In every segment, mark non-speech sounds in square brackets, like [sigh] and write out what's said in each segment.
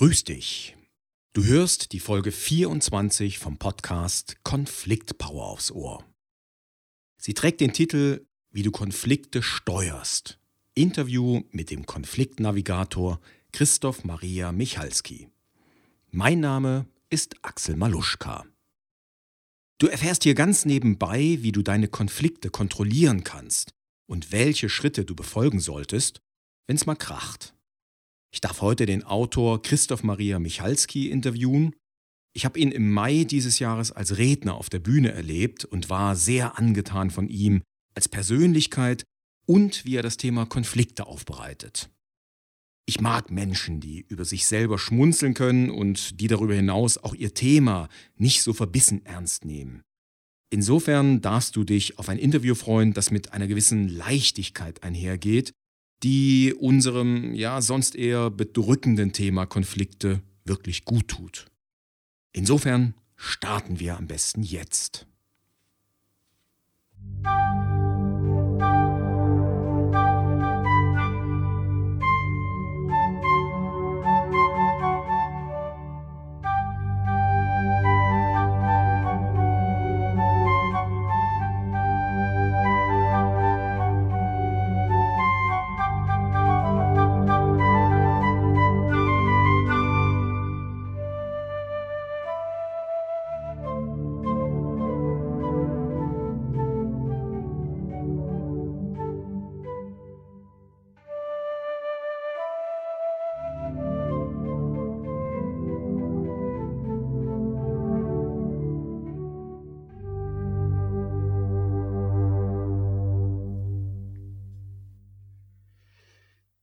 Grüß dich. Du hörst die Folge 24 vom Podcast Konfliktpower aufs Ohr. Sie trägt den Titel Wie du Konflikte steuerst. Interview mit dem Konfliktnavigator Christoph Maria Michalski. Mein Name ist Axel Maluschka. Du erfährst hier ganz nebenbei, wie du deine Konflikte kontrollieren kannst und welche Schritte du befolgen solltest, wenn es mal kracht. Ich darf heute den Autor Christoph Maria Michalski interviewen. Ich habe ihn im Mai dieses Jahres als Redner auf der Bühne erlebt und war sehr angetan von ihm als Persönlichkeit und wie er das Thema Konflikte aufbereitet. Ich mag Menschen, die über sich selber schmunzeln können und die darüber hinaus auch ihr Thema nicht so verbissen ernst nehmen. Insofern darfst du dich auf ein Interview freuen, das mit einer gewissen Leichtigkeit einhergeht die unserem ja sonst eher bedrückenden Thema Konflikte wirklich gut tut. Insofern starten wir am besten jetzt.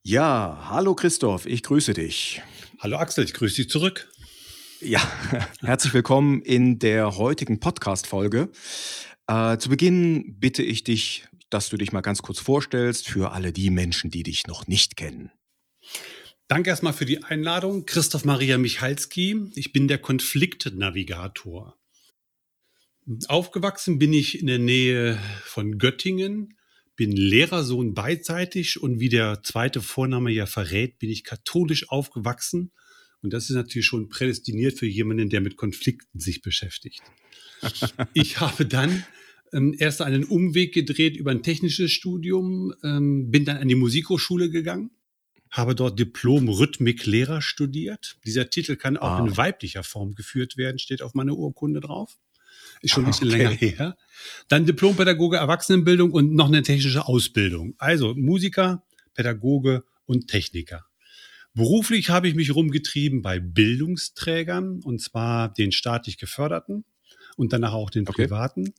Ja, hallo Christoph, ich grüße dich. Hallo Axel, ich grüße dich zurück. Ja, [laughs] herzlich willkommen in der heutigen Podcast-Folge. Äh, zu Beginn bitte ich dich, dass du dich mal ganz kurz vorstellst für alle die Menschen, die dich noch nicht kennen. Danke erstmal für die Einladung. Christoph Maria Michalski. Ich bin der Konfliktnavigator. Aufgewachsen bin ich in der Nähe von Göttingen bin Lehrersohn beidseitig und wie der zweite Vorname ja verrät, bin ich katholisch aufgewachsen. Und das ist natürlich schon prädestiniert für jemanden, der mit Konflikten sich beschäftigt. [laughs] ich habe dann ähm, erst einen Umweg gedreht über ein technisches Studium, ähm, bin dann an die Musikhochschule gegangen, habe dort Diplom-Rhythmik-Lehrer studiert. Dieser Titel kann auch ah. in weiblicher Form geführt werden, steht auf meiner Urkunde drauf. Ist schon ein bisschen okay. länger her. Dann Diplompädagoge Erwachsenenbildung und noch eine technische Ausbildung. Also Musiker, Pädagoge und Techniker. Beruflich habe ich mich rumgetrieben bei Bildungsträgern und zwar den staatlich geförderten und danach auch den okay. privaten.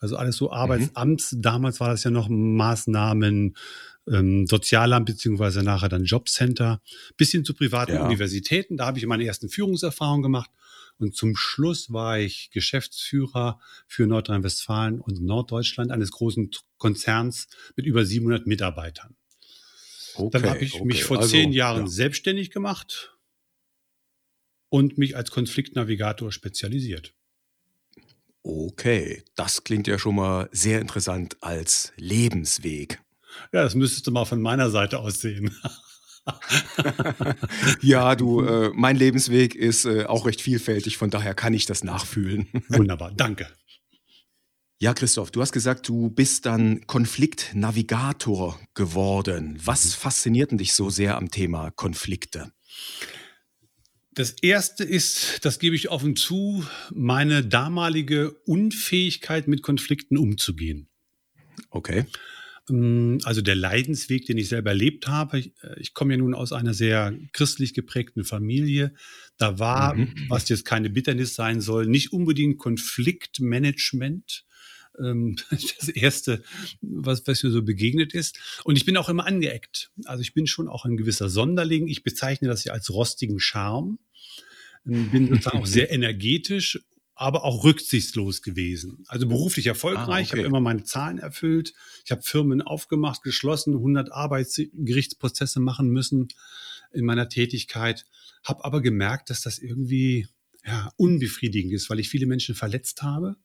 Also alles so Arbeitsamts. Mhm. Damals war das ja noch Maßnahmen, ähm, Sozialamt beziehungsweise nachher dann Jobcenter, bis hin zu privaten ja. Universitäten. Da habe ich meine ersten Führungserfahrungen gemacht und zum Schluss war ich Geschäftsführer für Nordrhein-Westfalen und Norddeutschland eines großen Konzerns mit über 700 Mitarbeitern. Okay, Dann habe ich okay. mich vor also, zehn Jahren ja. selbstständig gemacht und mich als Konfliktnavigator spezialisiert. Okay, das klingt ja schon mal sehr interessant als Lebensweg. Ja, das müsstest du mal von meiner Seite aus sehen. [laughs] [laughs] ja, du, äh, mein Lebensweg ist äh, auch recht vielfältig, von daher kann ich das nachfühlen. [laughs] Wunderbar, danke. Ja, Christoph, du hast gesagt, du bist dann Konfliktnavigator geworden. Was mhm. fasziniert dich so sehr am Thema Konflikte? Das erste ist, das gebe ich offen zu, meine damalige Unfähigkeit, mit Konflikten umzugehen. Okay. Ähm, also der Leidensweg, den ich selber erlebt habe. Ich, äh, ich komme ja nun aus einer sehr christlich geprägten Familie. Da war, mhm. was jetzt keine Bitternis sein soll, nicht unbedingt Konfliktmanagement ähm, [laughs] das erste, was, was mir so begegnet ist. Und ich bin auch immer angeeckt. Also ich bin schon auch ein gewisser Sonderling. Ich bezeichne das ja als rostigen Charme. Ähm, bin sozusagen auch [laughs] sehr energetisch aber auch rücksichtslos gewesen. Also beruflich erfolgreich, ah, okay. ich habe immer meine Zahlen erfüllt, ich habe Firmen aufgemacht, geschlossen, 100 Arbeitsgerichtsprozesse machen müssen in meiner Tätigkeit, habe aber gemerkt, dass das irgendwie ja, unbefriedigend ist, weil ich viele Menschen verletzt habe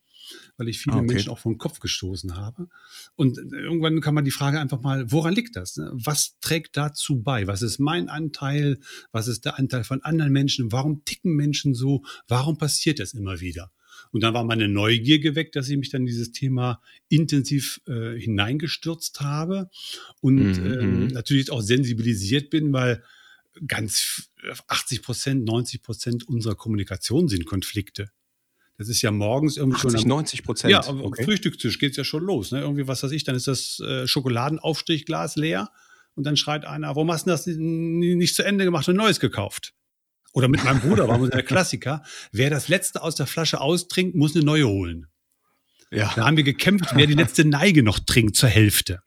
weil ich viele okay. Menschen auch vom Kopf gestoßen habe. Und irgendwann kann man die Frage einfach mal, woran liegt das? Ne? Was trägt dazu bei? Was ist mein Anteil? Was ist der Anteil von anderen Menschen? Warum ticken Menschen so? Warum passiert das immer wieder? Und dann war meine Neugier geweckt, dass ich mich dann in dieses Thema intensiv äh, hineingestürzt habe und mhm. ähm, mhm. natürlich auch sensibilisiert bin, weil ganz 80 Prozent, 90 Prozent unserer Kommunikation sind Konflikte. Das ist ja morgens irgendwie 80, schon. Am, 90 Prozent. Ja, am okay. Frühstückstisch geht es ja schon los. Ne? Irgendwie, was weiß ich, dann ist das äh, Schokoladenaufstrichglas leer und dann schreit einer, warum hast du das nicht zu Ende gemacht und Neues gekauft? Oder mit meinem Bruder war der Klassiker. Wer das letzte aus der Flasche austrinkt, muss eine neue holen. Ja. Da haben wir gekämpft, wer die [laughs] letzte Neige noch trinkt zur Hälfte.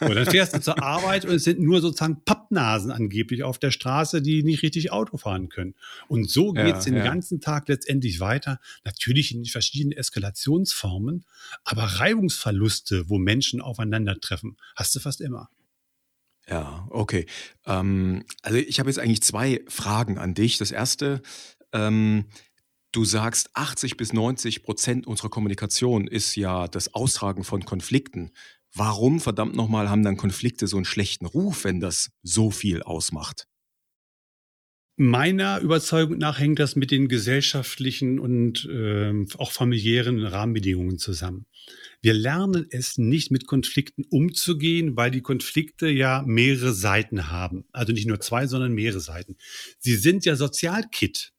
Und dann fährst du zur [laughs] Arbeit und es sind nur sozusagen Pappnasen angeblich auf der Straße, die nicht richtig Auto fahren können. Und so geht es ja, den ja. ganzen Tag letztendlich weiter. Natürlich in verschiedenen Eskalationsformen, aber Reibungsverluste, wo Menschen aufeinandertreffen, hast du fast immer. Ja, okay. Ähm, also ich habe jetzt eigentlich zwei Fragen an dich. Das erste, ähm, du sagst, 80 bis 90 Prozent unserer Kommunikation ist ja das Austragen von Konflikten. Warum, verdammt nochmal, haben dann Konflikte so einen schlechten Ruf, wenn das so viel ausmacht? Meiner Überzeugung nach hängt das mit den gesellschaftlichen und äh, auch familiären Rahmenbedingungen zusammen. Wir lernen es nicht mit Konflikten umzugehen, weil die Konflikte ja mehrere Seiten haben. Also nicht nur zwei, sondern mehrere Seiten. Sie sind ja Sozialkit.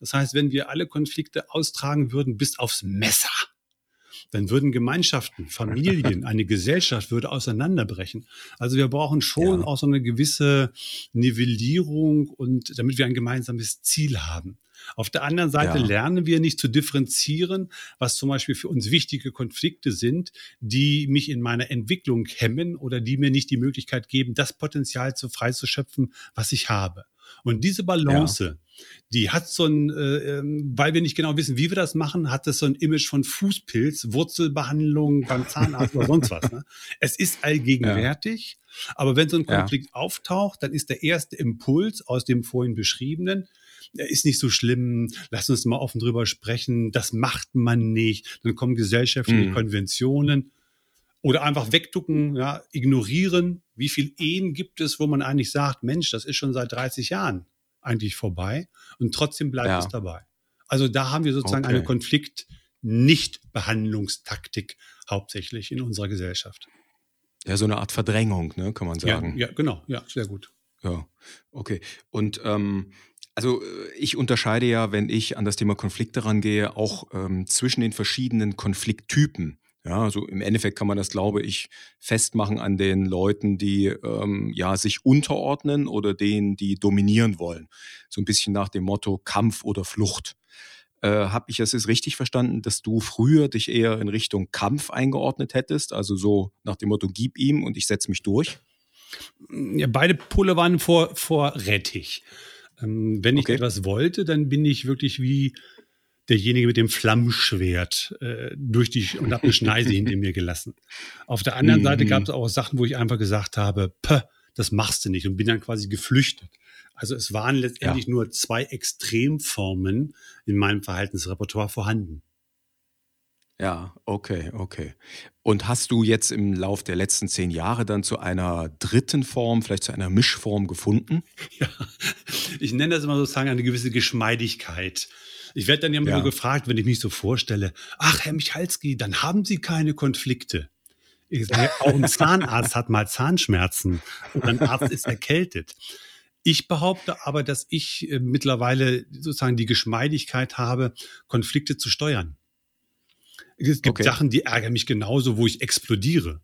Das heißt, wenn wir alle Konflikte austragen würden bis aufs Messer, dann würden Gemeinschaften, [laughs] Familien, eine Gesellschaft würde auseinanderbrechen. Also wir brauchen schon ja. auch so eine gewisse Nivellierung und damit wir ein gemeinsames Ziel haben. Auf der anderen Seite ja. lernen wir nicht zu differenzieren, was zum Beispiel für uns wichtige Konflikte sind, die mich in meiner Entwicklung hemmen oder die mir nicht die Möglichkeit geben, das Potenzial zu freizuschöpfen, was ich habe. Und diese Balance, ja. die hat so ein, äh, ähm, weil wir nicht genau wissen, wie wir das machen, hat das so ein Image von Fußpilz, Wurzelbehandlung beim Zahnarzt oder sonst was. Ne? Es ist allgegenwärtig, ja. aber wenn so ein Konflikt ja. auftaucht, dann ist der erste Impuls aus dem vorhin beschriebenen, ist nicht so schlimm, lass uns mal offen drüber sprechen, das macht man nicht. Dann kommen gesellschaftliche mhm. Konventionen oder einfach wegducken, ja, ignorieren. Wie viel Ehen gibt es, wo man eigentlich sagt, Mensch, das ist schon seit 30 Jahren eigentlich vorbei und trotzdem bleibt ja. es dabei. Also da haben wir sozusagen okay. eine Konflikt-Nicht-Behandlungstaktik hauptsächlich in unserer Gesellschaft. Ja, so eine Art Verdrängung, ne, kann man sagen. Ja, ja genau, ja, sehr gut. Ja, okay. Und ähm, also äh, ich unterscheide ja, wenn ich an das Thema Konflikte rangehe, auch ähm, zwischen den verschiedenen Konflikttypen. Ja, also im Endeffekt kann man das, glaube ich, festmachen an den Leuten, die ähm, ja sich unterordnen oder denen, die dominieren wollen. So ein bisschen nach dem Motto Kampf oder Flucht. Äh, Habe ich es richtig verstanden, dass du früher dich eher in Richtung Kampf eingeordnet hättest? Also so nach dem Motto, gib ihm und ich setze mich durch? Ja, beide Pole waren vor, vorrätig. Ähm, wenn ich okay. etwas wollte, dann bin ich wirklich wie derjenige mit dem Flammschwert äh, durch die und habe eine Schneise hinter mir gelassen. Auf der anderen Seite mhm. gab es auch Sachen, wo ich einfach gesagt habe, Pö, das machst du nicht und bin dann quasi geflüchtet. Also es waren letztendlich ja. nur zwei Extremformen in meinem Verhaltensrepertoire vorhanden. Ja, okay, okay. Und hast du jetzt im Lauf der letzten zehn Jahre dann zu einer dritten Form, vielleicht zu einer Mischform gefunden? [laughs] Ja, ich nenne das immer sozusagen eine gewisse Geschmeidigkeit. Ich werde dann ja immer ja. gefragt, wenn ich mich so vorstelle, ach, Herr Michalski, dann haben Sie keine Konflikte. Sage, auch ein [laughs] Zahnarzt hat mal Zahnschmerzen und ein Arzt ist erkältet. Ich behaupte aber, dass ich äh, mittlerweile sozusagen die Geschmeidigkeit habe, Konflikte zu steuern. Es gibt okay. Sachen, die ärgern mich genauso, wo ich explodiere.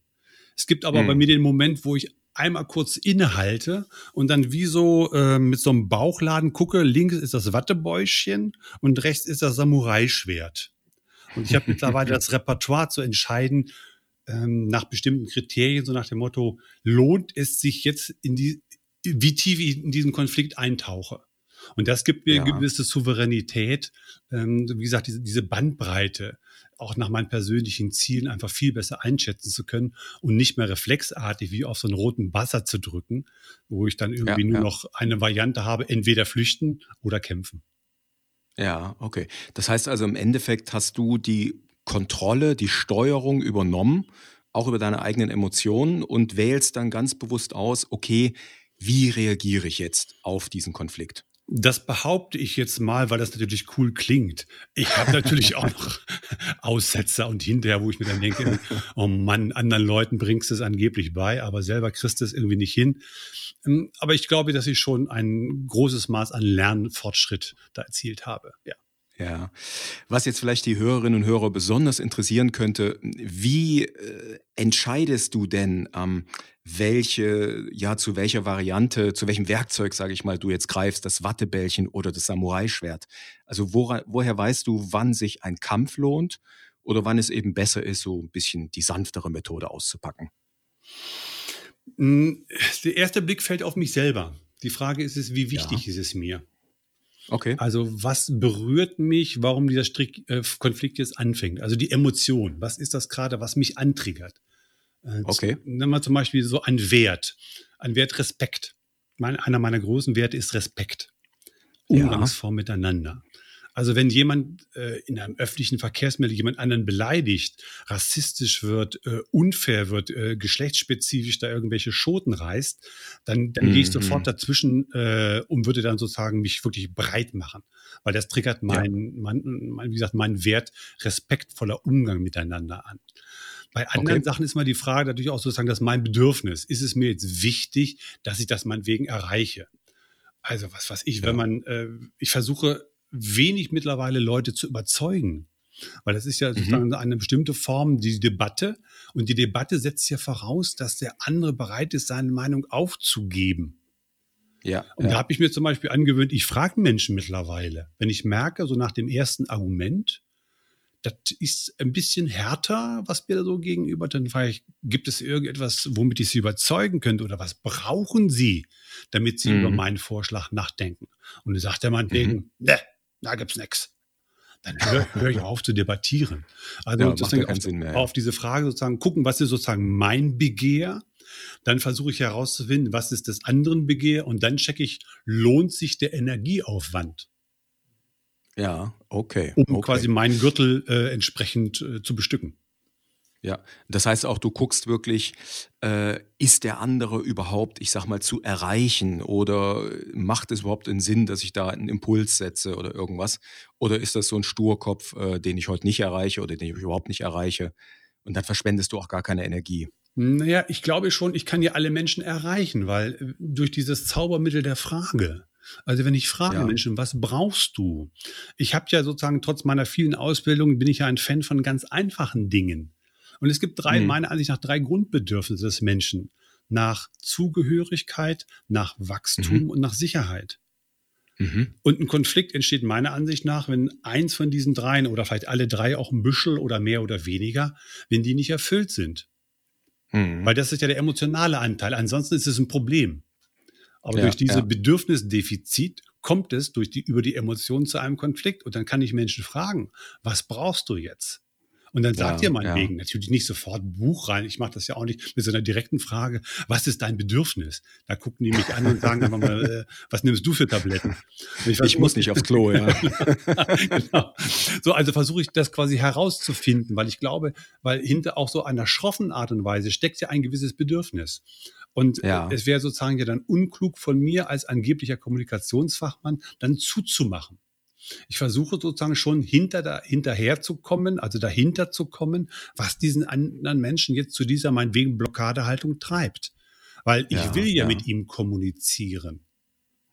Es gibt aber hm. bei mir den Moment, wo ich einmal kurz innehalte und dann wie so äh, mit so einem Bauchladen gucke, links ist das Wattebäuschen und rechts ist das Samurai-Schwert. Und ich habe mittlerweile [laughs] das Repertoire zu entscheiden, ähm, nach bestimmten Kriterien, so nach dem Motto, lohnt es sich jetzt in die, wie tief ich in diesen Konflikt eintauche. Und das gibt mir ja. gewisse Souveränität, ähm, wie gesagt, diese, diese Bandbreite auch nach meinen persönlichen Zielen einfach viel besser einschätzen zu können und nicht mehr reflexartig wie auf so einen roten Buzzer zu drücken, wo ich dann irgendwie ja, nur ja. noch eine Variante habe, entweder flüchten oder kämpfen. Ja, okay. Das heißt also im Endeffekt hast du die Kontrolle, die Steuerung übernommen, auch über deine eigenen Emotionen und wählst dann ganz bewusst aus, okay, wie reagiere ich jetzt auf diesen Konflikt? Das behaupte ich jetzt mal, weil das natürlich cool klingt. Ich habe natürlich [laughs] auch noch Aussetzer und hinterher, wo ich mir dann denke, oh Mann, anderen Leuten bringst du es angeblich bei, aber selber kriegst du es irgendwie nicht hin. Ähm, aber ich glaube, dass ich schon ein großes Maß an Lernfortschritt da erzielt habe. Ja. Ja, was jetzt vielleicht die Hörerinnen und Hörer besonders interessieren könnte, wie äh, entscheidest du denn, ähm, welche, ja, zu welcher Variante, zu welchem Werkzeug, sage ich mal, du jetzt greifst, das Wattebällchen oder das Samurai-Schwert? Also wora, woher weißt du, wann sich ein Kampf lohnt oder wann es eben besser ist, so ein bisschen die sanftere Methode auszupacken? Hm, der erste Blick fällt auf mich selber. Die Frage ist es, wie wichtig ja. ist es mir? Okay. Also was berührt mich, warum dieser Strick, äh, Konflikt jetzt anfängt? Also die Emotion. Was ist das gerade, was mich antriggert? Äh, okay. Nehmen wir zum Beispiel so ein Wert. Ein Wert Respekt. Mein, einer meiner großen Werte ist Respekt. Umgangsform ja. miteinander. Also wenn jemand äh, in einem öffentlichen Verkehrsmittel jemand anderen beleidigt, rassistisch wird, äh, unfair wird, äh, geschlechtsspezifisch da irgendwelche Schoten reißt, dann, dann mhm. gehe ich mhm. sofort dazwischen äh, und würde dann sozusagen mich wirklich breit machen. Weil das triggert mein, ja. mein, mein, wie gesagt, meinen Wert respektvoller Umgang miteinander an. Bei anderen okay. Sachen ist mal die Frage natürlich auch sozusagen, dass mein Bedürfnis, ist es mir jetzt wichtig, dass ich das meinetwegen erreiche? Also was weiß ich, ja. wenn man, äh, ich versuche wenig mittlerweile Leute zu überzeugen. Weil das ist ja mhm. sozusagen mhm. eine bestimmte Form, die Debatte. Und die Debatte setzt ja voraus, dass der andere bereit ist, seine Meinung aufzugeben. Ja. Und ja. da habe ich mir zum Beispiel angewöhnt, ich frage Menschen mittlerweile, wenn ich merke, so nach dem ersten Argument, das ist ein bisschen härter, was mir da so gegenüber, dann frage ich, gibt es irgendetwas, womit ich Sie überzeugen könnte oder was brauchen Sie, damit Sie mhm. über meinen Vorschlag nachdenken? Und dann sagt der Mann wegen, mhm. ne, da gibt's nix. Dann höre hör ich auf zu debattieren. Also ja, sozusagen auf, ja. auf, diese Frage sozusagen gucken, was ist sozusagen mein Begehr? Dann versuche ich herauszufinden, was ist des anderen Begehr? Und dann checke ich, lohnt sich der Energieaufwand? Ja, okay. Um okay. quasi meinen Gürtel äh, entsprechend äh, zu bestücken. Ja, das heißt auch, du guckst wirklich, äh, ist der andere überhaupt, ich sag mal, zu erreichen oder macht es überhaupt einen Sinn, dass ich da einen Impuls setze oder irgendwas? Oder ist das so ein Sturkopf, äh, den ich heute nicht erreiche oder den ich überhaupt nicht erreiche? Und dann verschwendest du auch gar keine Energie. Naja, ich glaube schon, ich kann ja alle Menschen erreichen, weil äh, durch dieses Zaubermittel der Frage. Also wenn ich frage ja. Menschen, was brauchst du? Ich habe ja sozusagen trotz meiner vielen Ausbildungen bin ich ja ein Fan von ganz einfachen Dingen. Und es gibt drei, mhm. meiner Ansicht nach, drei Grundbedürfnisse des Menschen. Nach Zugehörigkeit, nach Wachstum mhm. und nach Sicherheit. Mhm. Und ein Konflikt entsteht meiner Ansicht nach, wenn eins von diesen dreien oder vielleicht alle drei auch ein Büschel oder mehr oder weniger, wenn die nicht erfüllt sind. Mhm. Weil das ist ja der emotionale Anteil. Ansonsten ist es ein Problem. Aber ja, durch dieses ja. Bedürfnisdefizit kommt es durch die, über die Emotionen zu einem Konflikt. Und dann kann ich Menschen fragen, was brauchst du jetzt? Und dann sagt ja, ihr meinetwegen ja. natürlich nicht sofort Buch rein. Ich mache das ja auch nicht mit so einer direkten Frage, was ist dein Bedürfnis? Da gucken die mich an und sagen einfach mal, äh, was nimmst du für Tabletten? Ich, ich muss nicht aufs Klo, ja. [laughs] genau. So, also versuche ich das quasi herauszufinden, weil ich glaube, weil hinter auch so einer schroffen Art und Weise steckt ja ein gewisses Bedürfnis. Und ja. es wäre sozusagen ja dann unklug von mir als angeblicher Kommunikationsfachmann dann zuzumachen. Ich versuche sozusagen schon hinter da, hinterher zu kommen, also dahinter zu kommen, was diesen anderen Menschen jetzt zu dieser meinetwegen Blockadehaltung treibt. Weil ich ja, will ja, ja, mit ihm kommunizieren.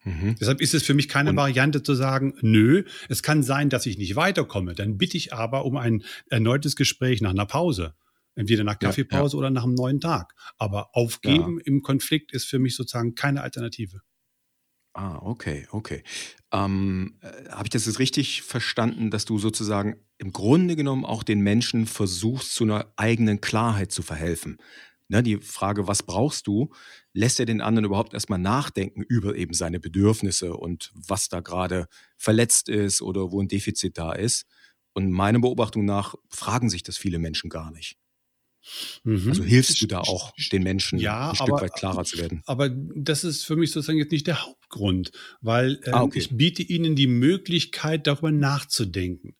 Mhm. Deshalb ist es für mich keine Und Variante zu sagen, nö, es kann sein, dass ich nicht weiterkomme. Dann bitte ich aber um ein erneutes Gespräch nach einer Pause. Entweder nach Kaffeepause ja, oder nach einem neuen Tag. Aber aufgeben im Konflikt ist für mich sozusagen keine Alternative. Ah, okay, okay. Ähm, äh, habe ich das jetzt richtig verstanden, dass du sozusagen im Grunde genommen auch den Menschen versuchst, zu einer eigenen Klarheit zu verhelfen? Ne, die Frage, was brauchst du, lässt er den anderen überhaupt erstmal nachdenken über eben seine Bedürfnisse und was da gerade verletzt ist oder wo ein Defizit da ist. Und meiner Beobachtung nach fragen sich das viele Menschen gar nicht. Mhm. Also hilfst du da auch den Menschen ja, ein Stück aber, weit klarer zu werden? Aber das ist für mich sozusagen jetzt nicht der Hauptgrund, weil äh, ah, okay. ich biete ihnen die Möglichkeit, darüber nachzudenken.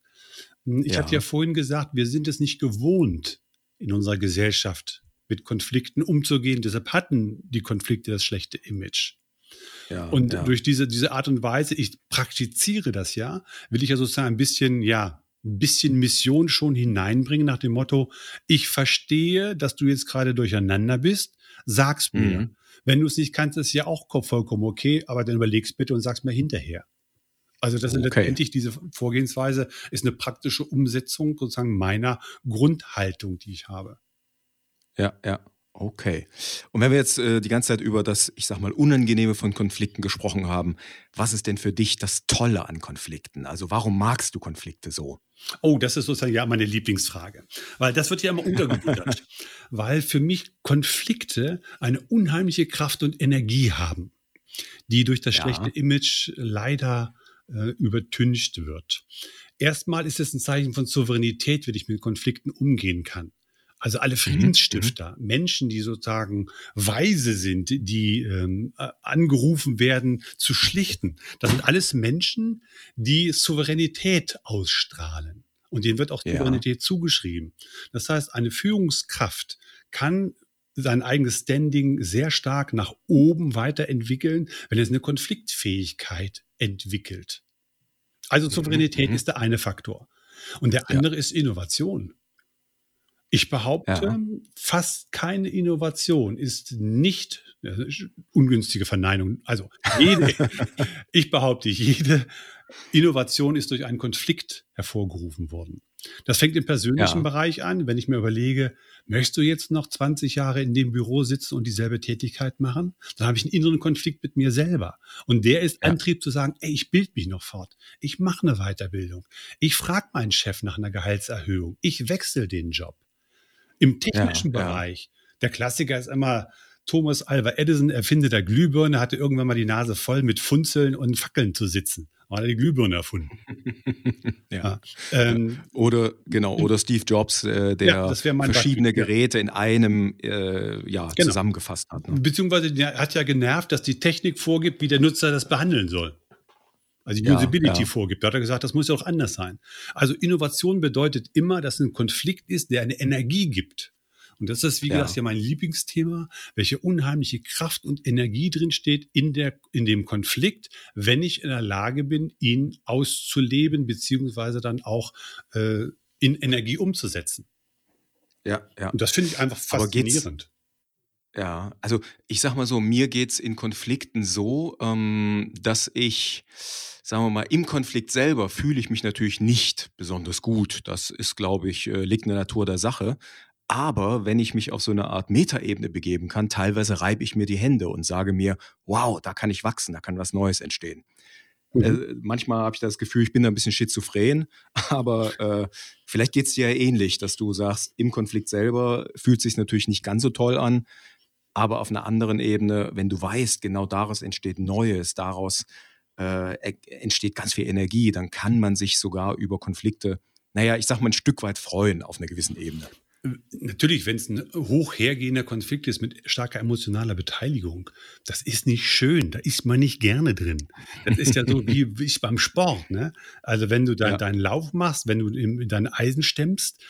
Hm, ich ja. hatte ja vorhin gesagt, wir sind es nicht gewohnt, in unserer Gesellschaft mit Konflikten umzugehen. Deshalb hatten die Konflikte das schlechte Image. Ja, und ja. durch diese, diese Art und Weise, ich praktiziere das ja, will ich ja sozusagen ein bisschen, ja, ein bisschen Mission schon hineinbringen nach dem Motto, ich verstehe, dass du jetzt gerade durcheinander bist, sag's mir. Mhm. Wenn du es nicht kannst, ist ja auch vollkommen okay, aber dann überlegst bitte und sag's mir hinterher. Also das okay. ist letztendlich diese Vorgehensweise ist eine praktische Umsetzung sozusagen meiner Grundhaltung, die ich habe. Ja, ja. Okay. Und wenn wir jetzt äh, die ganze Zeit über das, ich sag mal, Unangenehme von Konflikten gesprochen haben, was ist denn für dich das Tolle an Konflikten? Also warum magst du Konflikte so? Oh, das ist sozusagen ja meine Lieblingsfrage. Weil das wird ja immer untergebuttert. [laughs] weil für mich Konflikte eine unheimliche Kraft und Energie haben, die durch das ja. schlechte Image leider äh, übertüncht wird. Erstmal ist es ein Zeichen von Souveränität, wenn ich mit Konflikten umgehen kann. Also alle mhm, Friedensstifter, mhm. Menschen, die sozusagen weise sind, die ähm, angerufen werden zu schlichten. Das sind alles Menschen, die Souveränität ausstrahlen. Und denen wird auch ja. Souveränität zugeschrieben. Das heißt, eine Führungskraft kann sein eigenes Standing sehr stark nach oben weiterentwickeln, wenn es eine Konfliktfähigkeit entwickelt. Also mhm, Souveränität mhm. ist der eine Faktor. Und der andere ja. ist Innovation. Ich behaupte, ja. fast keine Innovation ist nicht ungünstige Verneinung. Also jede, [laughs] ich behaupte, jede Innovation ist durch einen Konflikt hervorgerufen worden. Das fängt im persönlichen ja. Bereich an, wenn ich mir überlege, möchtest du jetzt noch 20 Jahre in dem Büro sitzen und dieselbe Tätigkeit machen? Dann habe ich einen inneren Konflikt mit mir selber. Und der ist ja. Antrieb zu sagen, ey, ich bild mich noch fort. Ich mache eine Weiterbildung. Ich frage meinen Chef nach einer Gehaltserhöhung. Ich wechsle den Job. Im technischen ja, Bereich, ja. der Klassiker ist immer Thomas Alva Edison, Erfinder der Glühbirne, hatte irgendwann mal die Nase voll mit Funzeln und Fackeln zu sitzen. Hat er die Glühbirne erfunden. [laughs] ja. Ähm, oder genau, oder Steve Jobs, äh, der ja, verschiedene Beispiel, Geräte in einem äh, ja, genau. zusammengefasst hat. Ne? Beziehungsweise der hat ja genervt, dass die Technik vorgibt, wie der Nutzer das behandeln soll. Also die ja, Usability ja. vorgibt. Da hat er gesagt, das muss ja auch anders sein. Also Innovation bedeutet immer, dass ein Konflikt ist, der eine Energie gibt. Und das ist, wie ja. gesagt, ja mein Lieblingsthema, welche unheimliche Kraft und Energie drinsteht in, der, in dem Konflikt, wenn ich in der Lage bin, ihn auszuleben, beziehungsweise dann auch äh, in Energie umzusetzen. Ja, ja. Und das finde ich einfach faszinierend. Ja, also ich sag mal so, mir geht's in Konflikten so, ähm, dass ich sagen wir mal, im Konflikt selber fühle ich mich natürlich nicht besonders gut. Das ist, glaube ich, äh, liegt in der Natur der Sache. Aber wenn ich mich auf so eine Art Metaebene begeben kann, teilweise reibe ich mir die Hände und sage mir, wow, da kann ich wachsen, da kann was Neues entstehen. Mhm. Äh, manchmal habe ich das Gefühl, ich bin da ein bisschen schizophren, [laughs] aber äh, vielleicht geht es dir ja ähnlich, dass du sagst, im Konflikt selber fühlt es sich natürlich nicht ganz so toll an, aber auf einer anderen Ebene, wenn du weißt, genau daraus entsteht Neues, daraus äh, entsteht ganz viel Energie, dann kann man sich sogar über Konflikte, naja, ich sag mal, ein Stück weit freuen auf einer gewissen Ebene. Natürlich, wenn es ein hoch hergehender Konflikt ist mit starker emotionaler Beteiligung, das ist nicht schön, da ist man nicht gerne drin. Das ist ja so wie, [laughs] wie beim Sport. Ne? Also wenn du dann ja. deinen Lauf machst, wenn du dein Eisen stemmst,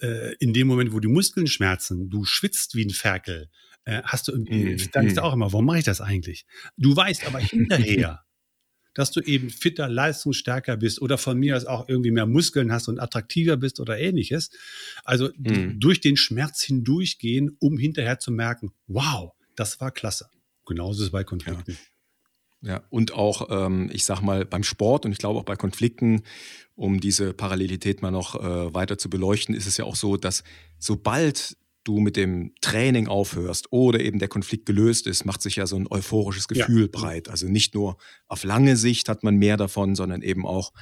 äh, in dem Moment, wo die Muskeln schmerzen, du schwitzt wie ein Ferkel, äh, hast du, mhm. dann ist auch immer, warum mache ich das eigentlich? Du weißt aber hinterher, [laughs] dass du eben fitter, leistungsstärker bist oder von mir aus auch irgendwie mehr Muskeln hast und attraktiver bist oder ähnliches. Also mhm. durch den Schmerz hindurchgehen, um hinterher zu merken, wow, das war klasse. Genauso ist es bei Konflikten. Ja. Ja, und auch, ähm, ich sag mal, beim Sport und ich glaube auch bei Konflikten, um diese Parallelität mal noch äh, weiter zu beleuchten, ist es ja auch so, dass sobald du mit dem Training aufhörst oder eben der Konflikt gelöst ist, macht sich ja so ein euphorisches Gefühl ja. breit. Also nicht nur auf lange Sicht hat man mehr davon, sondern eben auch,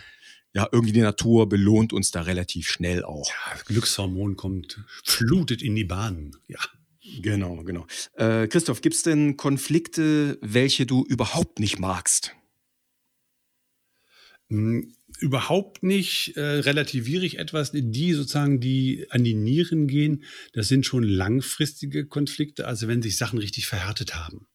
ja, irgendwie die Natur belohnt uns da relativ schnell auch. Ja, Glückshormon kommt, flutet in die Bahnen, ja. Genau, genau. Äh, Christoph, gibt es denn Konflikte, welche du überhaupt nicht magst? Hm, überhaupt nicht äh, relativiere ich etwas, die sozusagen, die an die Nieren gehen, das sind schon langfristige Konflikte, also wenn sich Sachen richtig verhärtet haben.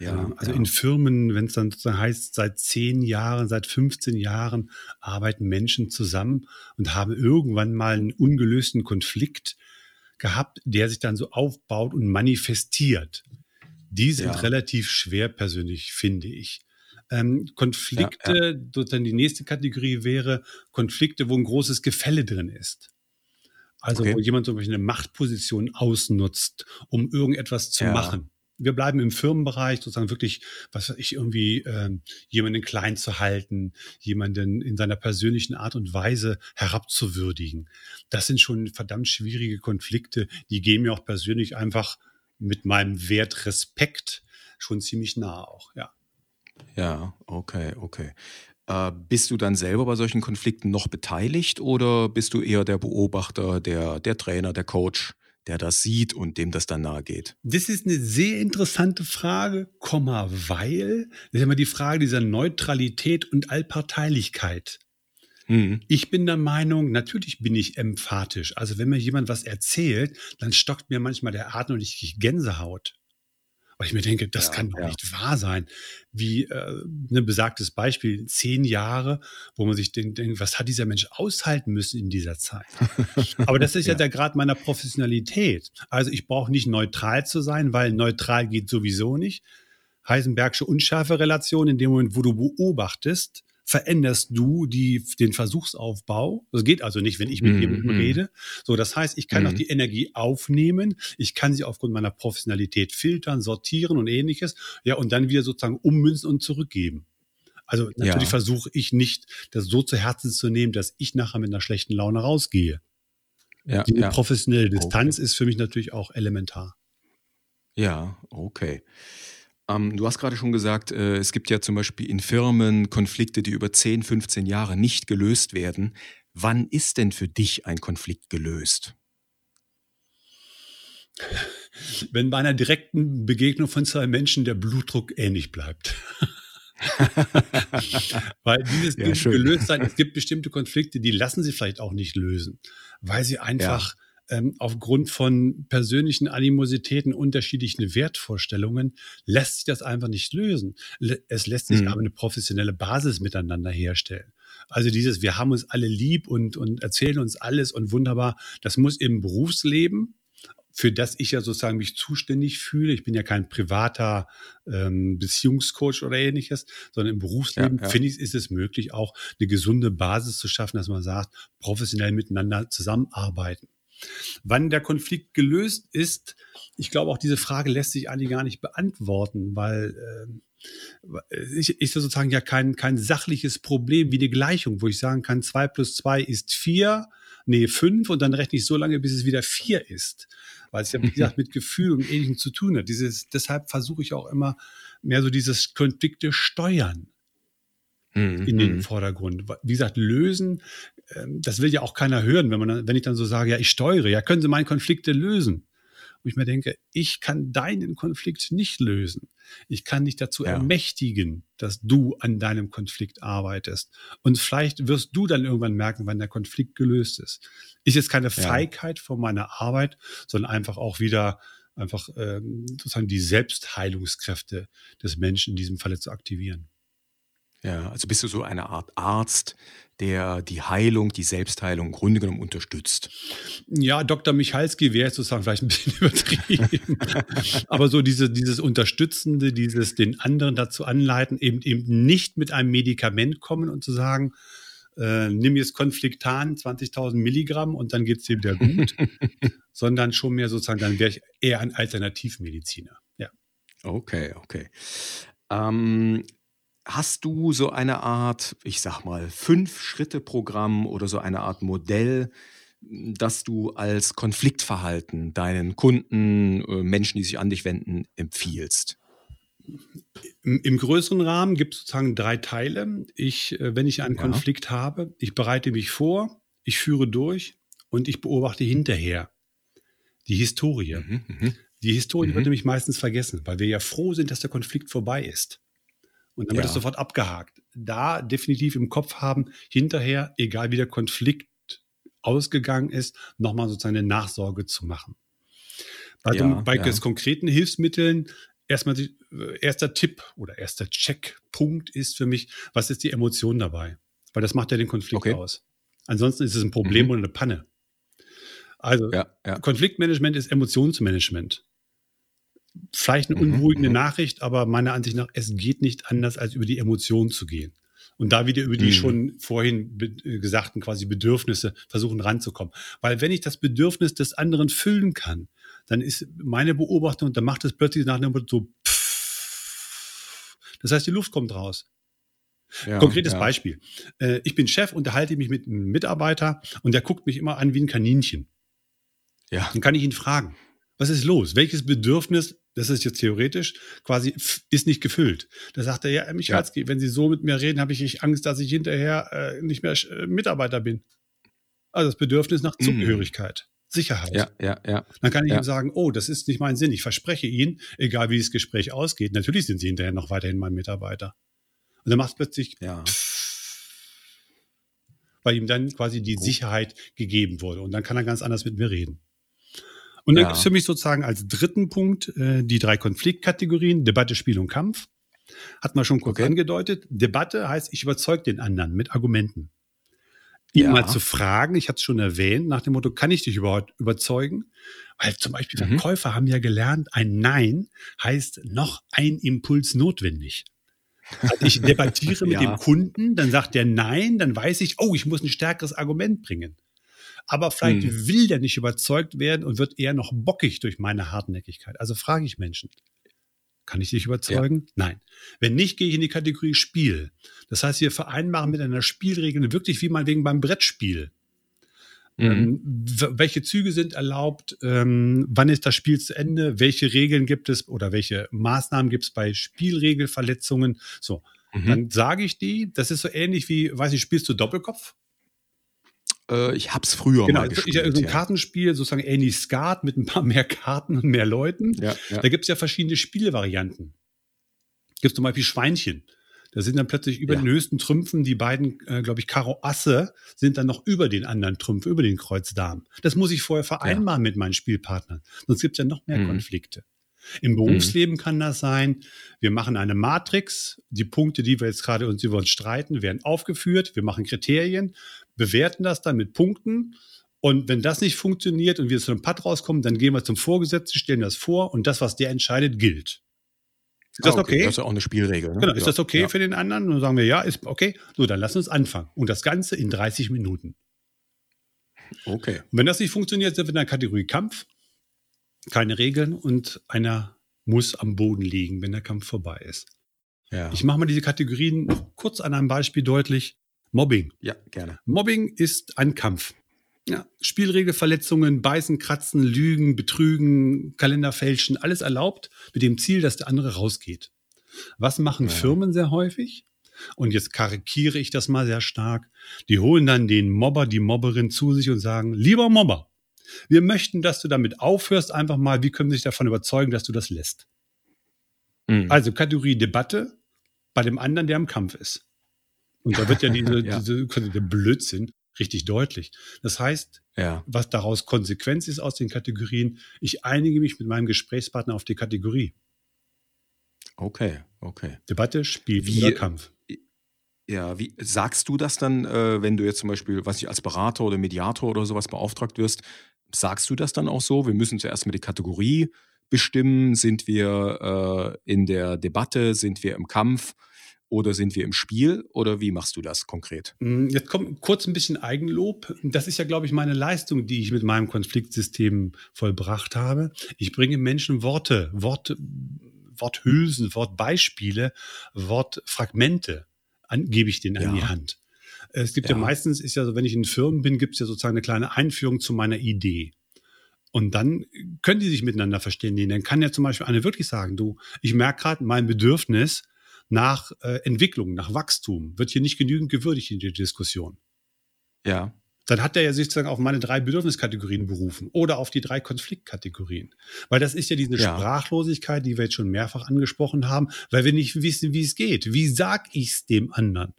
Ja, also ja. in Firmen, wenn es dann sozusagen heißt, seit zehn Jahren, seit 15 Jahren arbeiten Menschen zusammen und haben irgendwann mal einen ungelösten Konflikt gehabt, der sich dann so aufbaut und manifestiert. Die sind ja. relativ schwer persönlich, finde ich. Ähm, Konflikte, ja, ja. sozusagen die nächste Kategorie wäre Konflikte, wo ein großes Gefälle drin ist. Also okay. wo jemand zum Beispiel eine Machtposition ausnutzt, um irgendetwas zu machen wir bleiben im Firmenbereich sozusagen wirklich, was weiß ich, irgendwie ähm, jemanden klein zu halten, jemanden in seiner persönlichen Art und Weise herabzuwürdigen. Das sind schon verdammt schwierige Konflikte, die gehen mir auch persönlich einfach mit meinem Wert Respekt schon ziemlich nah auch, ja. Ja, okay, okay. Äh, bist du dann selber bei solchen Konflikten noch beteiligt oder bist du eher der Beobachter, der, der Trainer, der Coach? der das sieht und dem das dann nahe geht? Das ist eine sehr interessante Frage, Komma, weil, das ist immer die Frage dieser Neutralität und Allparteilichkeit. Mhm. Ich bin der Meinung, natürlich bin ich emphatisch. Also wenn mir jemand was erzählt, dann stockt mir manchmal der Atem und ich kriege Gänsehaut. Weil ich mir denke, das ja, kann doch ja. nicht wahr sein. Wie äh, ein besagtes Beispiel, zehn Jahre, wo man sich denkt, was hat dieser Mensch aushalten müssen in dieser Zeit? [laughs] Aber das ist ja, ja der Grad meiner Professionalität. Also ich brauche nicht neutral zu sein, weil neutral geht sowieso nicht. Heisenbergsche Unschärfe-Relation, in dem Moment, wo du beobachtest, veränderst du die, den Versuchsaufbau. Das geht also nicht, wenn ich mit mm, jemandem mm. rede. So, das heißt, ich kann mm. auch die Energie aufnehmen. Ich kann sie aufgrund meiner Professionalität filtern, sortieren und ähnliches. Ja, und dann wieder sozusagen ummünzen und zurückgeben. Also natürlich ja. versuche ich nicht, das so zu Herzen zu nehmen, dass ich nachher mit einer schlechten Laune rausgehe. Ja, die ja. professionelle Distanz okay. ist für mich natürlich auch elementar. Ja, okay. Ähm, du hast gerade schon gesagt, äh, es gibt ja zum Beispiel in Firmen Konflikte, die über 10, 15 Jahre nicht gelöst werden. Wann ist denn für dich ein Konflikt gelöst? [laughs] Wenn bei einer direkten Begegnung von zwei Menschen der Blutdruck ähnlich bleibt. [laughs] weil dieses ja, gelöst sein, es gibt bestimmte Konflikte, die lassen sie vielleicht auch nicht lösen, weil sie einfach ja ähm, aufgrund von persönlichen Animositäten, unterschiedlichen Wertvorstellungen, lässt sich das einfach nicht lösen. Es lässt sich mhm. aber eine professionelle Basis miteinander herstellen. Also dieses, wir haben uns alle lieb und, und erzählen uns alles und wunderbar, das muss im Berufsleben, für das ich ja sozusagen mich zuständig fühle. Ich bin ja kein privater ähm, Beziehungscoach oder ähnliches, sondern im Berufsleben ja, ja. finde ich, ist es möglich, auch eine gesunde Basis zu schaffen, dass man sagt, professionell miteinander zusammenarbeiten. Wann der Konflikt gelöst ist, ich glaube, auch diese Frage lässt sich eigentlich gar nicht beantworten, weil äh, ich, ist sozusagen ja kein, kein sachliches Problem wie eine Gleichung, wo ich sagen kann, zwei plus zwei ist vier, nee, fünf und dann rechne ich so lange, bis es wieder vier ist. Weil es ja, wie gesagt, mit Gefühl und Ähnlichem zu tun hat. Dieses, deshalb versuche ich auch immer mehr so dieses Konflikte steuern mhm, in den mhm. Vordergrund. Wie gesagt, lösen, das will ja auch keiner hören, wenn, man, wenn ich dann so sage, ja, ich steuere, ja, können Sie meine Konflikte lösen? Und ich mir denke, ich kann deinen Konflikt nicht lösen. Ich kann dich dazu ja. ermächtigen, dass du an deinem Konflikt arbeitest. Und vielleicht wirst du dann irgendwann merken, wann der Konflikt gelöst ist. Ist jetzt keine Feigheit von meiner Arbeit, sondern einfach auch wieder einfach ähm, sozusagen die Selbstheilungskräfte des Menschen in diesem Falle zu aktivieren. Ja, also bist du so eine Art Arzt, der die Heilung, die Selbstheilung im Grunde genommen unterstützt. Ja, Dr. Michalski wäre sozusagen vielleicht ein bisschen [laughs] übertrieben. Aber so diese, dieses Unterstützende, dieses den anderen dazu anleiten, eben eben nicht mit einem Medikament kommen und zu sagen, äh, nimm jetzt Konfliktan, 20.000 Milligramm und dann geht es dir wieder gut, [laughs] sondern schon mehr sozusagen, dann wäre ich eher ein Alternativmediziner. Ja. Okay, okay. Ähm, Hast du so eine Art, ich sag mal, Fünf-Schritte-Programm oder so eine Art Modell, das du als Konfliktverhalten deinen Kunden, äh, Menschen, die sich an dich wenden, empfiehlst? Im, Im, größeren Rahmen gibt es sozusagen drei Teile. Ich, äh, wenn ich einen ja. Konflikt habe, ich bereite mich vor, ich führe durch und ich beobachte hinterher die Historie. Mhm, mh. Die Historie mhm. wird nämlich meistens vergessen, weil wir ja froh sind, dass der Konflikt vorbei ist. Und dann wird es sofort abgehakt. Da definitiv im Kopf haben, hinterher, egal wie der Konflikt ausgegangen ist, nochmal sozusagen eine Nachsorge zu machen. Bei, ja, den, bei ja. konkreten Hilfsmitteln erstmal, die, äh, erster Tipp oder erster Checkpunkt ist für mich, was ist die Emotion dabei? Weil das macht ja den Konflikt okay. aus. Ansonsten ist es ein Problem mhm. oder eine Panne. Also ja, ja. Konfliktmanagement ist Emotionsmanagement. Vielleicht eine mhm, unberuhigende mhm. Nachricht, aber meiner Ansicht nach, es geht nicht anders, als über die Emotionen zu gehen. Und da wieder über die mhm. schon vorhin äh, gesagten quasi Bedürfnisse versuchen ranzukommen. Weil wenn ich das Bedürfnis des anderen füllen kann, dann ist meine Beobachtung, dann macht es plötzlich nach Motto so, pff. das heißt, die Luft kommt raus. Ja, Konkretes ja. Beispiel. Äh, ich bin Chef, unterhalte mich mit einem Mitarbeiter und der guckt mich immer an wie ein Kaninchen. Ja. Dann kann ich ihn fragen, was ist los? Welches Bedürfnis, das ist jetzt theoretisch, quasi ist nicht gefüllt? Da sagt er, ja, Herr Michalski, ja. wenn Sie so mit mir reden, habe ich Angst, dass ich hinterher äh, nicht mehr äh, Mitarbeiter bin. Also das Bedürfnis nach mhm. Zugehörigkeit. Mhm. Sicherheit. Ja, ja, ja. Dann kann ich ja. ihm sagen, oh, das ist nicht mein Sinn. Ich verspreche Ihnen, egal wie das Gespräch ausgeht, natürlich sind Sie hinterher noch weiterhin mein Mitarbeiter. Und dann macht es plötzlich, ja. weil ihm dann quasi die Gut. Sicherheit gegeben wurde. Und dann kann er ganz anders mit mir reden. Und dann ja. gibt es für mich sozusagen als dritten Punkt äh, die drei Konfliktkategorien, Debatte, Spiel und Kampf. Hat man schon kurz okay. angedeutet. Debatte heißt, ich überzeuge den anderen mit Argumenten. Ihn ja. mal zu fragen, ich hatte es schon erwähnt, nach dem Motto, kann ich dich überhaupt überzeugen? Weil zum Beispiel mhm. Verkäufer haben ja gelernt, ein Nein heißt noch ein Impuls notwendig. Also ich [laughs] debattiere mit ja. dem Kunden, dann sagt der Nein, dann weiß ich, oh, ich muss ein stärkeres Argument bringen aber vielleicht hm. will der nicht überzeugt werden und wird eher noch bockig durch meine Hartnäckigkeit. Also frage ich Menschen, kann ich dich überzeugen? Ja. Nein. Wenn nicht, gehe ich in die Kategorie Spiel. Das heißt, wir vereinbaren mit einer Spielregel wirklich wie meinetwegen beim Brettspiel. Mhm. Ähm, welche Züge sind erlaubt? Ähm, wann ist das Spiel zu Ende? Welche Regeln gibt es oder welche Maßnahmen gibt es bei Spielregelverletzungen? So, mhm. dann sage ich die. Das ist so ähnlich wie, weiß ich, spielst du Doppelkopf? Äh, ich habe es früher genau, mal gespielt. Genau, so ein ja. Kartenspiel, sozusagen ähnlich Skat mit ein paar mehr Karten und mehr Leuten. Ja, ja. Da gibt es ja verschiedene Spielvarianten. Gibt zum Beispiel Schweinchen. Da sind dann plötzlich über den höchsten Trümpfen die beiden, äh, glaube ich, Karo Asse sind dann noch über den anderen Trümpfen, über den Kreuz Damen. Das muss ich vorher vereinbaren mit meinen Spielpartnern. Sonst gibt es ja noch mehr mhm. Konflikte. Im Berufsleben mhm. kann das sein, wir machen eine Matrix, die Punkte, die wir jetzt gerade uns über uns streiten, werden aufgeführt, wir machen Kriterien, bewerten das dann mit Punkten und wenn das nicht funktioniert und wir zu einem Pad rauskommen, dann gehen wir zum Vorgesetzten, stellen das vor und das, was der entscheidet, gilt. Ist das ah, okay? okay? Das ist ja auch eine Spielregel. Ne? Genau. Ist ja. das okay ja. für den anderen? Und dann sagen wir, ja, ist okay. So, dann lass uns anfangen. Und das Ganze in 30 Minuten. Okay. Und wenn das nicht funktioniert, sind wir in der Kategorie Kampf keine Regeln und einer muss am Boden liegen, wenn der Kampf vorbei ist. Ja. Ich mache mal diese Kategorien noch kurz an einem Beispiel deutlich. Mobbing. Ja, gerne. Mobbing ist ein Kampf. Ja, Spielregelverletzungen, Beißen, Kratzen, Lügen, Betrügen, Kalenderfälschen, alles erlaubt mit dem Ziel, dass der andere rausgeht. Was machen ja. Firmen sehr häufig? Und jetzt karikiere ich das mal sehr stark. Die holen dann den Mobber, die Mobberin zu sich und sagen, lieber Mobber, wir möchten, dass du damit aufhörst, einfach mal, wie können wir dich davon überzeugen, dass du das lässt? Mhm. Also Kategorie Debatte bei dem anderen, der im Kampf ist. Und da wird ja diese, [laughs] ja. diese der Blödsinn richtig deutlich. Das heißt, ja. was daraus Konsequenz ist aus den Kategorien, ich einige mich mit meinem Gesprächspartner auf die Kategorie. Okay, okay. Debatte, Spiel wie, oder Kampf. Ja, wie sagst du das dann, äh, wenn du jetzt zum Beispiel, was ich als Berater oder Mediator oder sowas beauftragt wirst, Sagst du das dann auch so? Wir müssen zuerst mal die Kategorie bestimmen. Sind wir äh, in der Debatte? Sind wir im Kampf? Oder sind wir im Spiel? Oder wie machst du das konkret? Hm, jetzt kommt kurz ein bisschen Eigenlob. Das ist ja, glaube ich, meine Leistung, die ich mit meinem Konfliktsystem vollbracht habe. Ich bringe Menschen Worte, Wort, Worthülsen, Wortbeispiele, Wortfragmente an, gebe ich denen ja. an die Hand. Es gibt ja. ja, meistens, ist ja so, wenn ich in Firmen bin, gibt es ja sozusagen eine kleine Einführung zu meiner Idee. Und dann können die sich miteinander verständigen. Dann kann ja zum Beispiel eine wirklich sagen, du, ich merke gerade mein Bedürfnis nach äh, Entwicklung, nach Wachstum, wird hier nicht genügend gewürdigt in der Diskussion. Ja. Dann hat er ja sich sozusagen auf meine drei Bedürfniskategorien berufen oder auf die drei Konfliktkategorien. Weil das ist ja diese ja. Sprachlosigkeit, die wir jetzt schon mehrfach angesprochen haben, weil wir nicht wissen, wie es geht. Wie sag ich es dem anderen?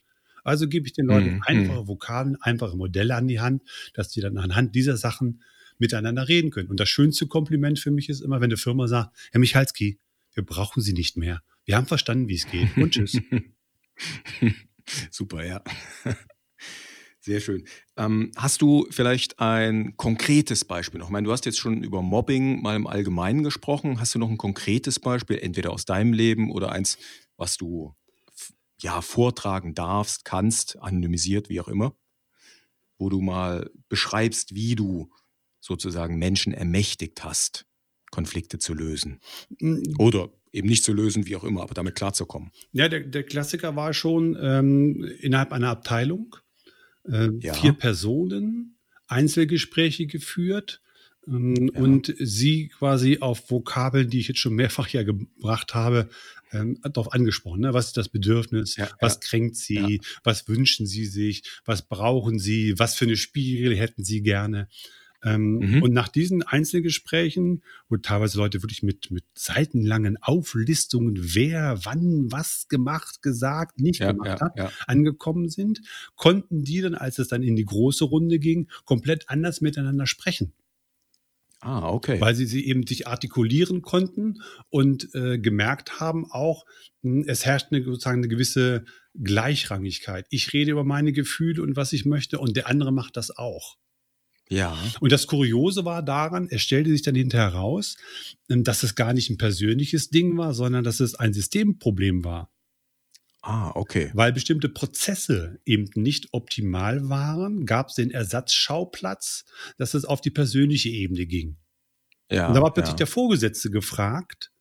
Also gebe ich den Leuten mhm. einfache Vokabeln, einfache Modelle an die Hand, dass die dann anhand dieser Sachen miteinander reden können. Und das schönste Kompliment für mich ist immer, wenn eine Firma sagt, Herr Michalski, Wir brauchen sie nicht mehr. Wir haben verstanden, wie es geht. Und tschüss. [laughs] Super, ja. [laughs] Sehr schön. Ähm, hast du vielleicht ein konkretes Beispiel noch? Ich meine, du hast jetzt schon über Mobbing mal im Allgemeinen gesprochen. Hast du noch ein konkretes Beispiel, entweder aus deinem Leben oder eins, was du ja vortragen darfst, kannst, anonymisiert, wie auch immer, wo du mal beschreibst, wie du sozusagen Menschen ermächtigt hast, Konflikte zu lösen mm. oder eben nicht zu lösen, wie auch immer, aber damit klarzukommen. Ja, der, der Klassiker war schon ähm, innerhalb einer Abteilung äh, ja. vier Personen, Einzelgespräche geführt ähm, ja. und sie quasi auf Vokabeln, die ich jetzt schon mehrfach ja gebracht habe, ähm, darauf angesprochen. Ne? Was ist das Bedürfnis? Ja, was kränkt sie? Was wünschen sie sich? Was brauchen sie? Was für eine Spiegel hätten sie gerne? Ähm, mhm. Und nach diesen Einzelgesprächen, wo teilweise Leute wirklich mit, mit seitenlangen Auflistungen, wer, wann, was gemacht, gesagt, nicht ja, gemacht ja, hat, ja. angekommen sind, konnten die dann, als es dann in die große Runde ging, komplett anders miteinander sprechen. Ah, okay. Weil sie sie eben sich artikulieren konnten und äh, gemerkt haben auch, hm, es herrscht eine, sozusagen eine gewisse Gleichrangigkeit. Ich rede über meine Gefühle und was ich möchte und der andere macht das auch. Ja. Und das Kuriose war daran, es stellte sich dann hinterher heraus, ähm, dass es gar nicht ein persönliches Ding war, sondern dass es ein Systemproblem war. Ah, okay. Weil bestimmte Prozesse eben nicht optimal waren, gab es den Ersatzschauplatz, dass es auf die persönliche Ebene ging. Ja, und da war plötzlich ja. der Vorgesetzte gefragt,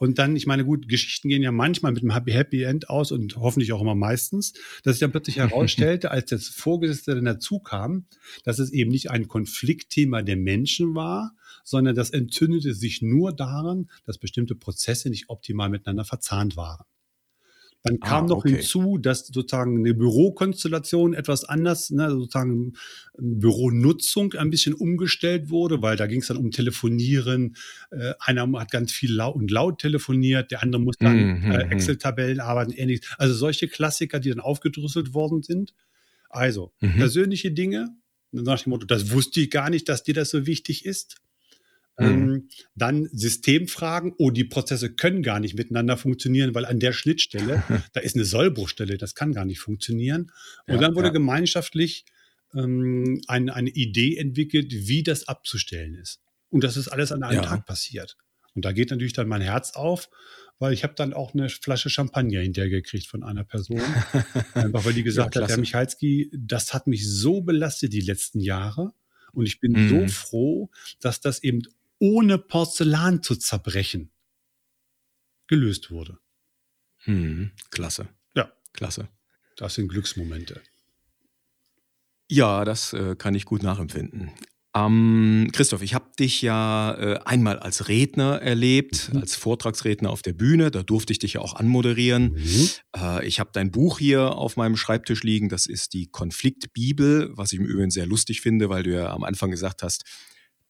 und dann, ich meine, gut, Geschichten gehen ja manchmal mit einem Happy, Happy End aus und hoffentlich auch immer meistens, dass sich dann plötzlich [laughs] herausstellte, als das Vorgesetzte dann dazu kam, dass es eben nicht ein Konfliktthema der Menschen war, sondern das entzündete sich nur daran, dass bestimmte Prozesse nicht optimal miteinander verzahnt waren. Dann ah, kam ah, noch hinzu, dass sozusagen eine Bürokonstellation etwas anders, ne, sozusagen Büronutzung ein bisschen umgestellt wurde, weil da ging es dann um Telefonieren. Äh, einer hat ganz viel laut und laut telefoniert, der andere musste an mhm, äh, mhm. Excel-Tabellen arbeiten, ähnliches. Also solche Klassiker, die dann aufgedröselt worden sind. Also mhm. persönliche Dinge, nach dem Motto, das wusste ich gar nicht, dass dir das so wichtig ist. Mhm. Ähm, dann Systemfragen, oh, die Prozesse können gar nicht miteinander funktionieren, weil an der Schnittstelle, [laughs] da ist eine Sollbruchstelle, das kann gar nicht funktionieren. Und ja, dann wurde ja. gemeinschaftlich ähm, ein, eine Idee entwickelt, wie das abzustellen ist. Und das ist alles an einem ja. Tag passiert. Und da geht natürlich dann mein Herz auf, weil ich habe dann auch eine Flasche Champagner hinterher gekriegt von einer Person. [laughs] Einfach weil die gesagt ja, hat, Herr Michalski, das hat mich so belastet die letzten Jahre. Und ich bin mhm. so froh, dass das eben ohne Porzellan zu zerbrechen gelöst wurde. Hm, klasse. Ja. Klasse. Das sind Glücksmomente. Ja, das äh, kann ich gut nachempfinden. Ähm, Christoph, ich habe dich ja äh, einmal als Redner erlebt, mhm. als Vortragsredner auf der Bühne. Da durfte ich dich ja auch anmoderieren. Mhm. Äh, ich habe dein Buch hier auf meinem Schreibtisch liegen. Das ist die Konfliktbibel, was ich im Übrigen sehr lustig finde, weil du ja am Anfang gesagt hast,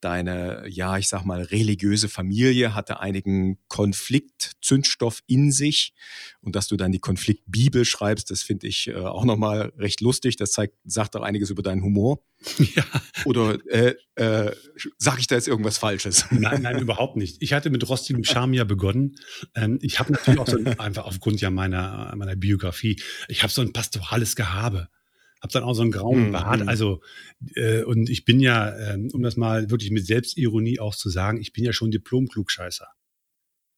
deine, ja, ich sag mal, religiöse Familie hatte einigen Konfliktzündstoff in sich und dass du dann die Konfliktbibel schreibst, das finde ich äh, auch nochmal recht lustig. Das zeigt, sagt auch einiges über deinen Humor. [laughs] Ja. Oder äh, äh, sage ich da jetzt irgendwas Falsches? [laughs] Nein, nein, überhaupt nicht. Ich hatte mit rostigem Charme ja begonnen. Ähm, ich habe natürlich auch so ein, [laughs] einfach aufgrund ja meiner, meiner Biografie, ich habe so ein pastorales Gehabe habe dann auch so einen grauen mhm. Bart. Also, äh, und ich bin ja, äh, um das mal wirklich mit Selbstironie auch zu sagen, ich bin ja schon Diplom-Klugscheißer.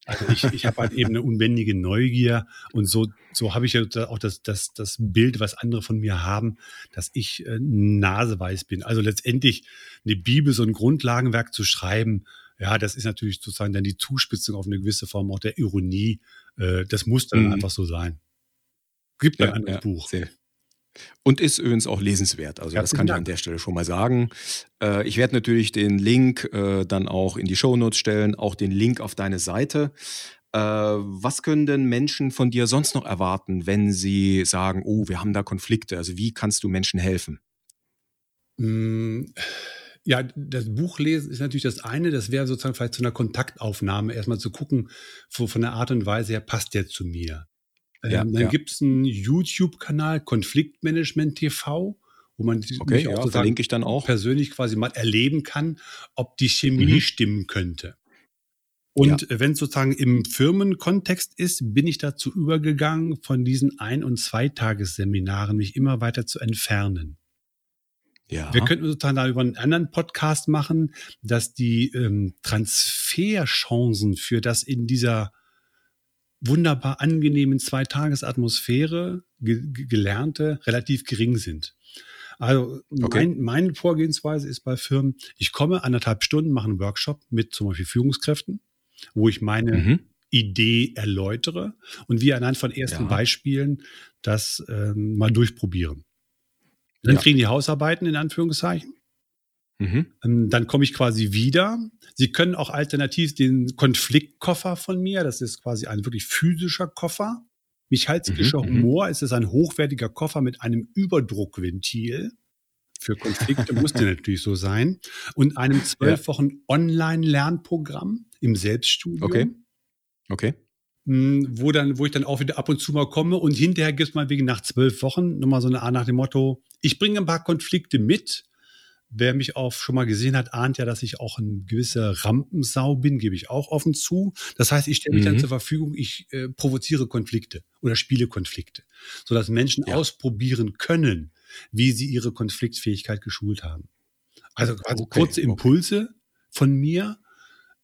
Also ich, ich habe halt eben eine unbändige Neugier und so, so habe ich ja auch das, das, das Bild, was andere von mir haben, dass ich äh, naseweiß bin. Also letztendlich eine Bibel, so ein Grundlagenwerk zu schreiben, ja, das ist natürlich sozusagen dann die Zuspitzung auf eine gewisse Form auch der Ironie. Äh, das muss dann mhm. einfach so sein. Gibt ja, ein anderes ja, Buch. Sehr, und ist übrigens auch lesenswert. Also das kann ich an der Stelle schon mal sagen. Äh, ich werde natürlich den Link äh, dann auch in die Shownotes stellen, auch den Link auf deine Seite. Äh, was können denn Menschen von dir sonst noch erwarten, wenn sie sagen, oh, wir haben da Konflikte? Also wie kannst du Menschen helfen? Hm, ja, das Buch lesen ist natürlich das eine. Das wäre sozusagen vielleicht zu einer Kontaktaufnahme, erstmal zu gucken, von der Art und Weise her passt der zu mir. Ja, ähm, dann ja. gibt es einen YouTube-Kanal, Konfliktmanagement TV, wo man okay, auch ja, verlinke ich dann auch. persönlich quasi mal erleben kann, ob die Chemie mhm. stimmen könnte. Und ja. wenn es sozusagen im Firmenkontext ist, bin ich dazu übergegangen, von diesen Ein- und Zweitagesseminaren mich immer weiter zu entfernen. Ja. Wir könnten sozusagen da über einen anderen Podcast machen, dass die ähm, Transferchancen für das in dieser wunderbar angenehmen Zweitagesatmosphäre ge gelernte relativ gering sind. Also okay. mein, meine Vorgehensweise ist bei Firmen, ich komme anderthalb Stunden, mache einen Workshop mit zum Beispiel Führungskräften, wo ich meine mhm. Idee erläutere und wir anhand von ersten ja. Beispielen das ähm, mal durchprobieren. Dann ja. kriegen die Hausarbeiten in Anführungszeichen. Mhm. Ähm, dann komme ich quasi wieder. Sie können auch alternativ den Konfliktkoffer von mir, das ist quasi ein wirklich physischer Koffer. Michalskischer mhm, mhm. Humor ist es ein hochwertiger Koffer mit einem Überdruckventil. Für Konflikte [laughs] muss der natürlich so sein. Und einem zwölf. Wochen Online-Lernprogramm im Selbststudium. Okay. Okay. Hm, wo, dann, wo ich dann auch wieder ab und zu mal komme und hinterher gibt es mal wegen nach zwölf Wochen nochmal so eine Art nach dem Motto, ich bringe ein paar Konflikte mit. Wer mich auch schon mal gesehen hat, ahnt ja, dass ich auch ein gewisser Rampensau bin, gebe ich auch offen zu. Das heißt, ich stelle mich mhm. dann zur Verfügung, ich äh, provoziere Konflikte oder spiele Konflikte, sodass Menschen ja. ausprobieren können, wie sie ihre Konfliktfähigkeit geschult haben. Also quasi okay, kurze Impulse okay. von mir,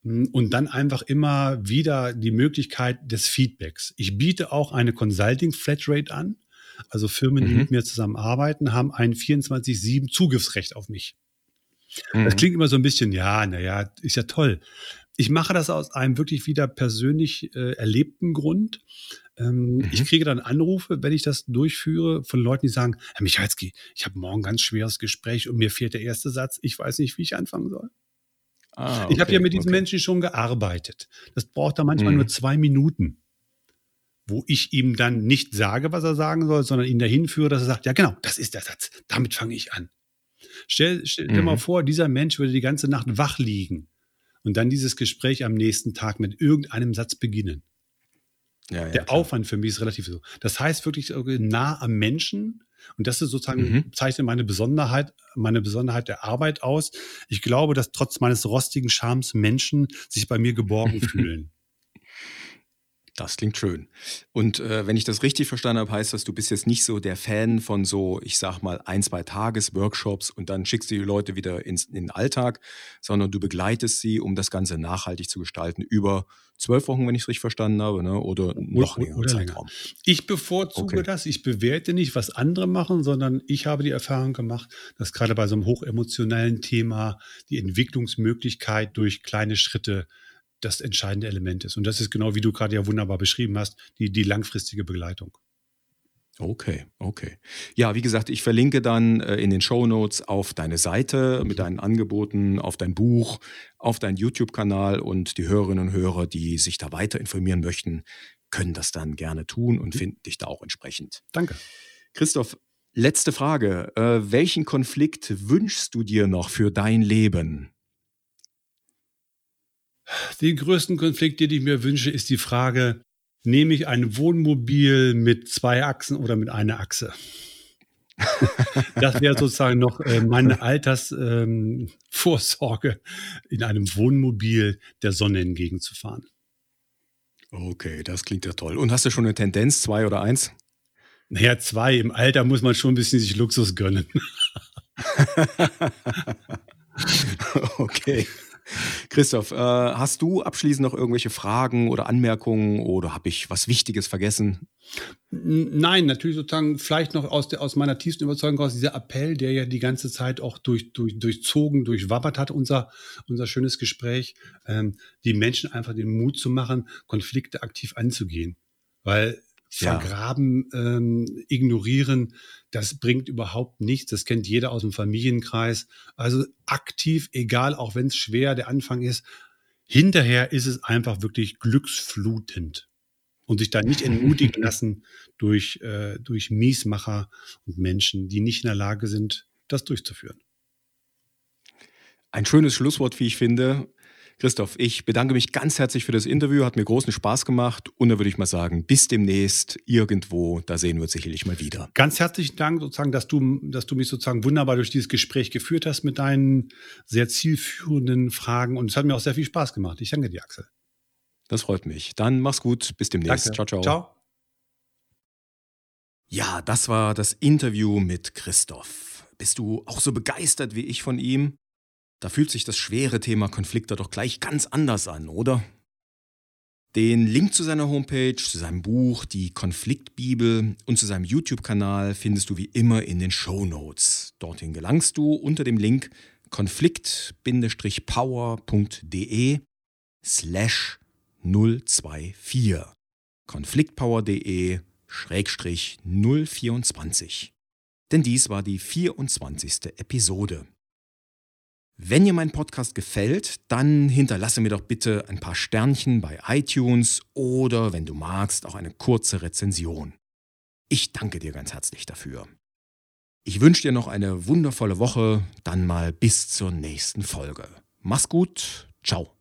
hm, und dann einfach immer wieder die Möglichkeit des Feedbacks. Ich biete auch eine Consulting Flatrate an. Also Firmen, die mhm. mit mir zusammenarbeiten, haben ein 24-7 Zugriffsrecht auf mich. Mhm. Das klingt immer so ein bisschen, ja, naja, ist ja toll. Ich mache das aus einem wirklich wieder persönlich äh, erlebten Grund. Ähm, mhm. Ich kriege dann Anrufe, wenn ich das durchführe, von Leuten, die sagen, Herr Michalski, ich habe morgen ein ganz schweres Gespräch und mir fehlt der erste Satz, ich weiß nicht, wie ich anfangen soll. Ah, okay, ich habe ja mit diesen okay. Menschen schon gearbeitet. Das braucht da manchmal mhm. nur zwei Minuten wo ich ihm dann nicht sage, was er sagen soll, sondern ihn dahin führe, dass er sagt, ja genau, das ist der Satz, damit fange ich an. Stell, stell mhm. dir mal mhm. vor, dieser Mensch würde die ganze Nacht wach liegen und dann dieses Gespräch am nächsten Tag mit irgendeinem Satz beginnen. Ja, ja, der klar. Aufwand für mich ist relativ so. Das heißt wirklich nah am Menschen. Und das ist sozusagen, mhm. zeichnet meine Besonderheit, meine Besonderheit der Arbeit aus. Ich glaube, dass trotz meines rostigen Charmes Menschen sich bei mir geborgen [laughs] fühlen. Das klingt schön. Und äh, wenn ich das richtig verstanden habe, heißt das, du bist jetzt nicht so der Fan von so, ich sag mal, ein, zwei Tages-Workshops und dann schickst du die Leute wieder ins, in den Alltag, sondern du begleitest sie, um das Ganze nachhaltig zu gestalten, über zwölf Wochen, wenn ich es richtig verstanden habe, ne? oder noch länger Zeitraum. Länger. Ich bevorzuge okay. das, ich bewerte nicht, was andere machen, sondern ich habe die Erfahrung gemacht, dass gerade bei so einem hochemotionalen Thema die Entwicklungsmöglichkeit durch kleine Schritte das entscheidende Element ist. Und das ist genau, wie du gerade ja wunderbar beschrieben hast, die, die langfristige Begleitung. Okay, okay. Ja, wie gesagt, ich verlinke dann äh, in den Show Notes auf deine Seite mit deinen Angeboten, auf dein Buch, auf deinen YouTube-Kanal und die Hörerinnen und Hörer, die sich da weiter informieren möchten, können das dann gerne tun und mhm. finden dich da auch entsprechend. Danke. Christoph, letzte Frage. Äh, welchen Konflikt wünschst du dir noch für dein Leben? Den größten Konflikt, den ich mir wünsche, ist die Frage, nehme ich ein Wohnmobil mit zwei Achsen oder mit einer Achse? das wäre sozusagen noch äh, meine [laughs] Altersvorsorge, ähm, in einem Wohnmobil der Sonne entgegenzufahren. Okay, das klingt ja toll. Und hast du schon eine Tendenz, zwei oder eins? Naja, zwei. Im Alter muss man schon ein bisschen sich Luxus gönnen. [laughs] okay. Christoph, äh, hast du abschließend noch irgendwelche Fragen oder Anmerkungen oder habe ich was Wichtiges vergessen? Nein, natürlich sozusagen vielleicht noch aus, der, aus meiner tiefsten Überzeugung aus dieser Appell, der ja die ganze Zeit auch durch, durch, durchzogen, durchwabbert hat, unser, unser schönes Gespräch, ähm, die Menschen einfach den Mut zu machen, Konflikte aktiv anzugehen. Weil vergraben, ja. ähm, ignorieren, das bringt überhaupt nichts. Das kennt jeder aus dem Familienkreis. Also aktiv, egal, auch wenn es schwer der Anfang ist, hinterher ist es einfach wirklich glücksflutend. Und sich da nicht entmutigen [laughs] lassen durch, äh, durch Miesmacher und Menschen, die nicht in der Lage sind, das durchzuführen. Ein schönes Schlusswort, wie ich finde. Christoph, ich bedanke mich ganz herzlich für das Interview, hat mir großen Spaß gemacht und da würde ich mal sagen, bis demnächst irgendwo, da sehen wir uns sicherlich mal wieder. Ganz herzlichen Dank sozusagen, dass du, dass du mich sozusagen wunderbar durch dieses Gespräch geführt hast mit deinen sehr zielführenden Fragen und es hat mir auch sehr viel Spaß gemacht. Ich danke dir, Axel. Das freut mich. Dann mach's gut. Bis demnächst. Danke. Ciao, ciao. Ciao. Ja, das war das Interview mit Christoph. Bist du auch so begeistert wie ich von ihm? Da fühlt sich das schwere Thema Konflikte doch gleich ganz anders an, oder? Den Link zu seiner Homepage, zu seinem Buch, die Konfliktbibel und zu seinem YouTube-Kanal findest du wie immer in den Show Notes. Dorthin gelangst du unter dem Link konflikt-power.de slash 024. konfliktpower.de schrägstrich 024. Denn dies war die 24. Episode. Wenn dir mein Podcast gefällt, dann hinterlasse mir doch bitte ein paar Sternchen bei iTunes oder, wenn du magst, auch eine kurze Rezension. Ich danke dir ganz herzlich dafür. Ich wünsche dir noch eine wundervolle Woche, dann mal bis zur nächsten Folge. Mach's gut, ciao.